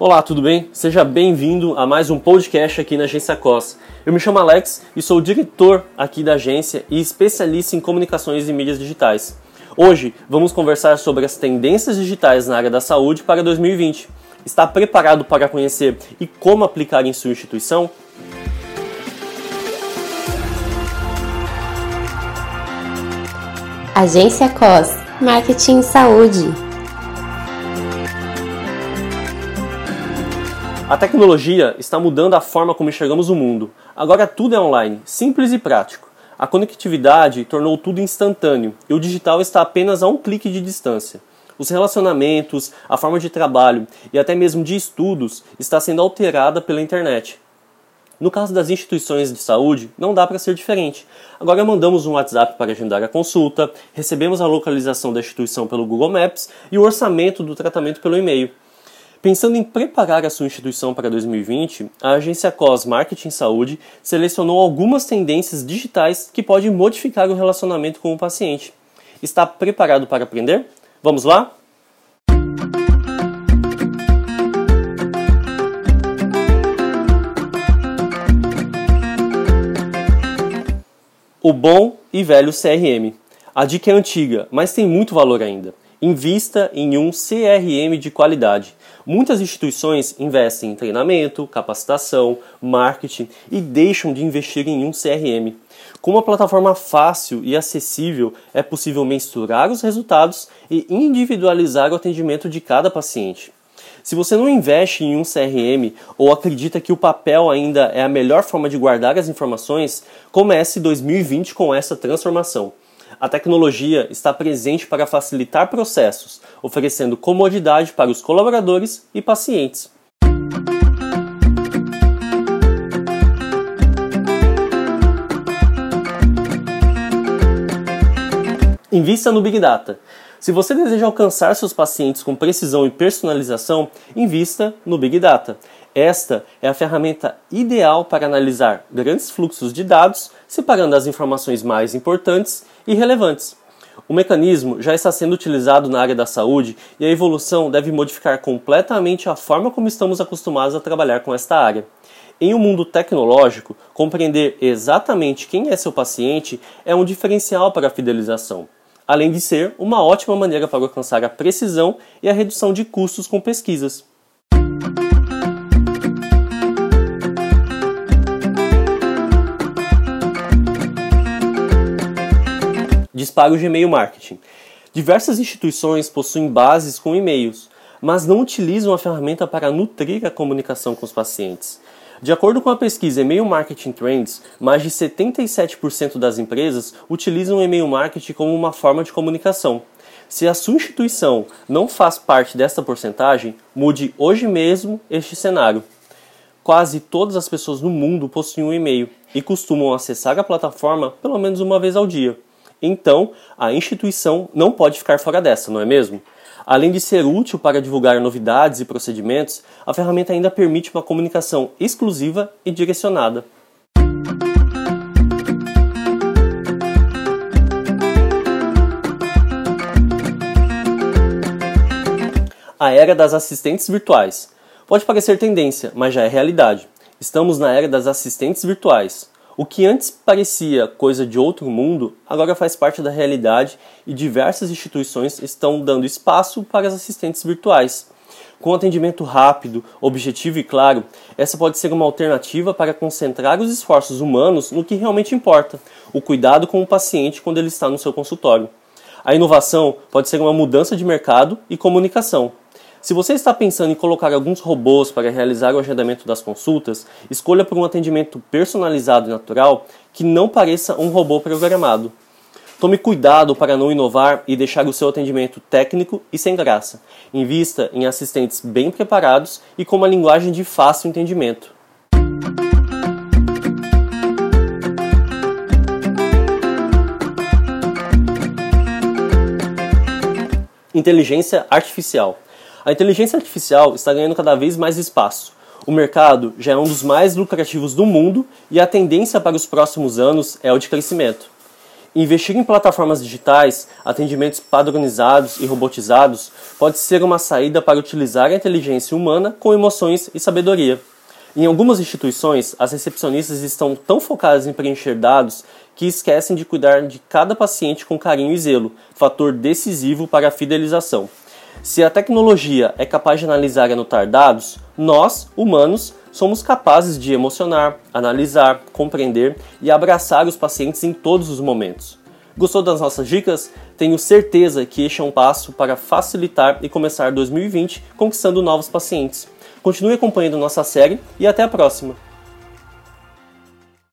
Olá, tudo bem? Seja bem-vindo a mais um podcast aqui na Agência COS. Eu me chamo Alex e sou diretor aqui da agência e especialista em comunicações e mídias digitais. Hoje vamos conversar sobre as tendências digitais na área da saúde para 2020. Está preparado para conhecer e como aplicar em sua instituição? Agência COS Marketing Saúde. A tecnologia está mudando a forma como enxergamos o mundo. Agora tudo é online, simples e prático. A conectividade tornou tudo instantâneo e o digital está apenas a um clique de distância. Os relacionamentos, a forma de trabalho e até mesmo de estudos está sendo alterada pela internet. No caso das instituições de saúde, não dá para ser diferente. Agora mandamos um WhatsApp para agendar a consulta, recebemos a localização da instituição pelo Google Maps e o orçamento do tratamento pelo e-mail. Pensando em preparar a sua instituição para 2020, a agência COS Marketing Saúde selecionou algumas tendências digitais que podem modificar o relacionamento com o paciente. Está preparado para aprender? Vamos lá? O bom e velho CRM. A dica é antiga, mas tem muito valor ainda. Invista em um CRM de qualidade. Muitas instituições investem em treinamento, capacitação, marketing e deixam de investir em um CRM. Com uma plataforma fácil e acessível, é possível mensurar os resultados e individualizar o atendimento de cada paciente. Se você não investe em um CRM ou acredita que o papel ainda é a melhor forma de guardar as informações, comece 2020 com essa transformação. A tecnologia está presente para facilitar processos, oferecendo comodidade para os colaboradores e pacientes. Invista no Big Data. Se você deseja alcançar seus pacientes com precisão e personalização, invista no Big Data. Esta é a ferramenta ideal para analisar grandes fluxos de dados, separando as informações mais importantes e relevantes. O mecanismo já está sendo utilizado na área da saúde e a evolução deve modificar completamente a forma como estamos acostumados a trabalhar com esta área. Em um mundo tecnológico, compreender exatamente quem é seu paciente é um diferencial para a fidelização, além de ser uma ótima maneira para alcançar a precisão e a redução de custos com pesquisas. Dispara o Gmail Marketing. Diversas instituições possuem bases com e-mails, mas não utilizam a ferramenta para nutrir a comunicação com os pacientes. De acordo com a pesquisa Email Marketing Trends, mais de 77% das empresas utilizam o e-mail marketing como uma forma de comunicação. Se a sua instituição não faz parte desta porcentagem, mude hoje mesmo este cenário. Quase todas as pessoas no mundo possuem um e-mail e costumam acessar a plataforma pelo menos uma vez ao dia. Então, a instituição não pode ficar fora dessa, não é mesmo? Além de ser útil para divulgar novidades e procedimentos, a ferramenta ainda permite uma comunicação exclusiva e direcionada. A era das assistentes virtuais. Pode parecer tendência, mas já é realidade. Estamos na era das assistentes virtuais. O que antes parecia coisa de outro mundo, agora faz parte da realidade e diversas instituições estão dando espaço para as assistentes virtuais. Com atendimento rápido, objetivo e claro, essa pode ser uma alternativa para concentrar os esforços humanos no que realmente importa, o cuidado com o paciente quando ele está no seu consultório. A inovação pode ser uma mudança de mercado e comunicação. Se você está pensando em colocar alguns robôs para realizar o agendamento das consultas, escolha por um atendimento personalizado e natural que não pareça um robô programado. Tome cuidado para não inovar e deixar o seu atendimento técnico e sem graça. Invista em assistentes bem preparados e com uma linguagem de fácil entendimento. Inteligência artificial. A inteligência artificial está ganhando cada vez mais espaço. O mercado já é um dos mais lucrativos do mundo e a tendência para os próximos anos é o de crescimento. Investir em plataformas digitais, atendimentos padronizados e robotizados pode ser uma saída para utilizar a inteligência humana com emoções e sabedoria. Em algumas instituições, as recepcionistas estão tão focadas em preencher dados que esquecem de cuidar de cada paciente com carinho e zelo, fator decisivo para a fidelização. Se a tecnologia é capaz de analisar e anotar dados, nós, humanos, somos capazes de emocionar, analisar, compreender e abraçar os pacientes em todos os momentos. Gostou das nossas dicas? Tenho certeza que este é um passo para facilitar e começar 2020 conquistando novos pacientes. Continue acompanhando nossa série e até a próxima!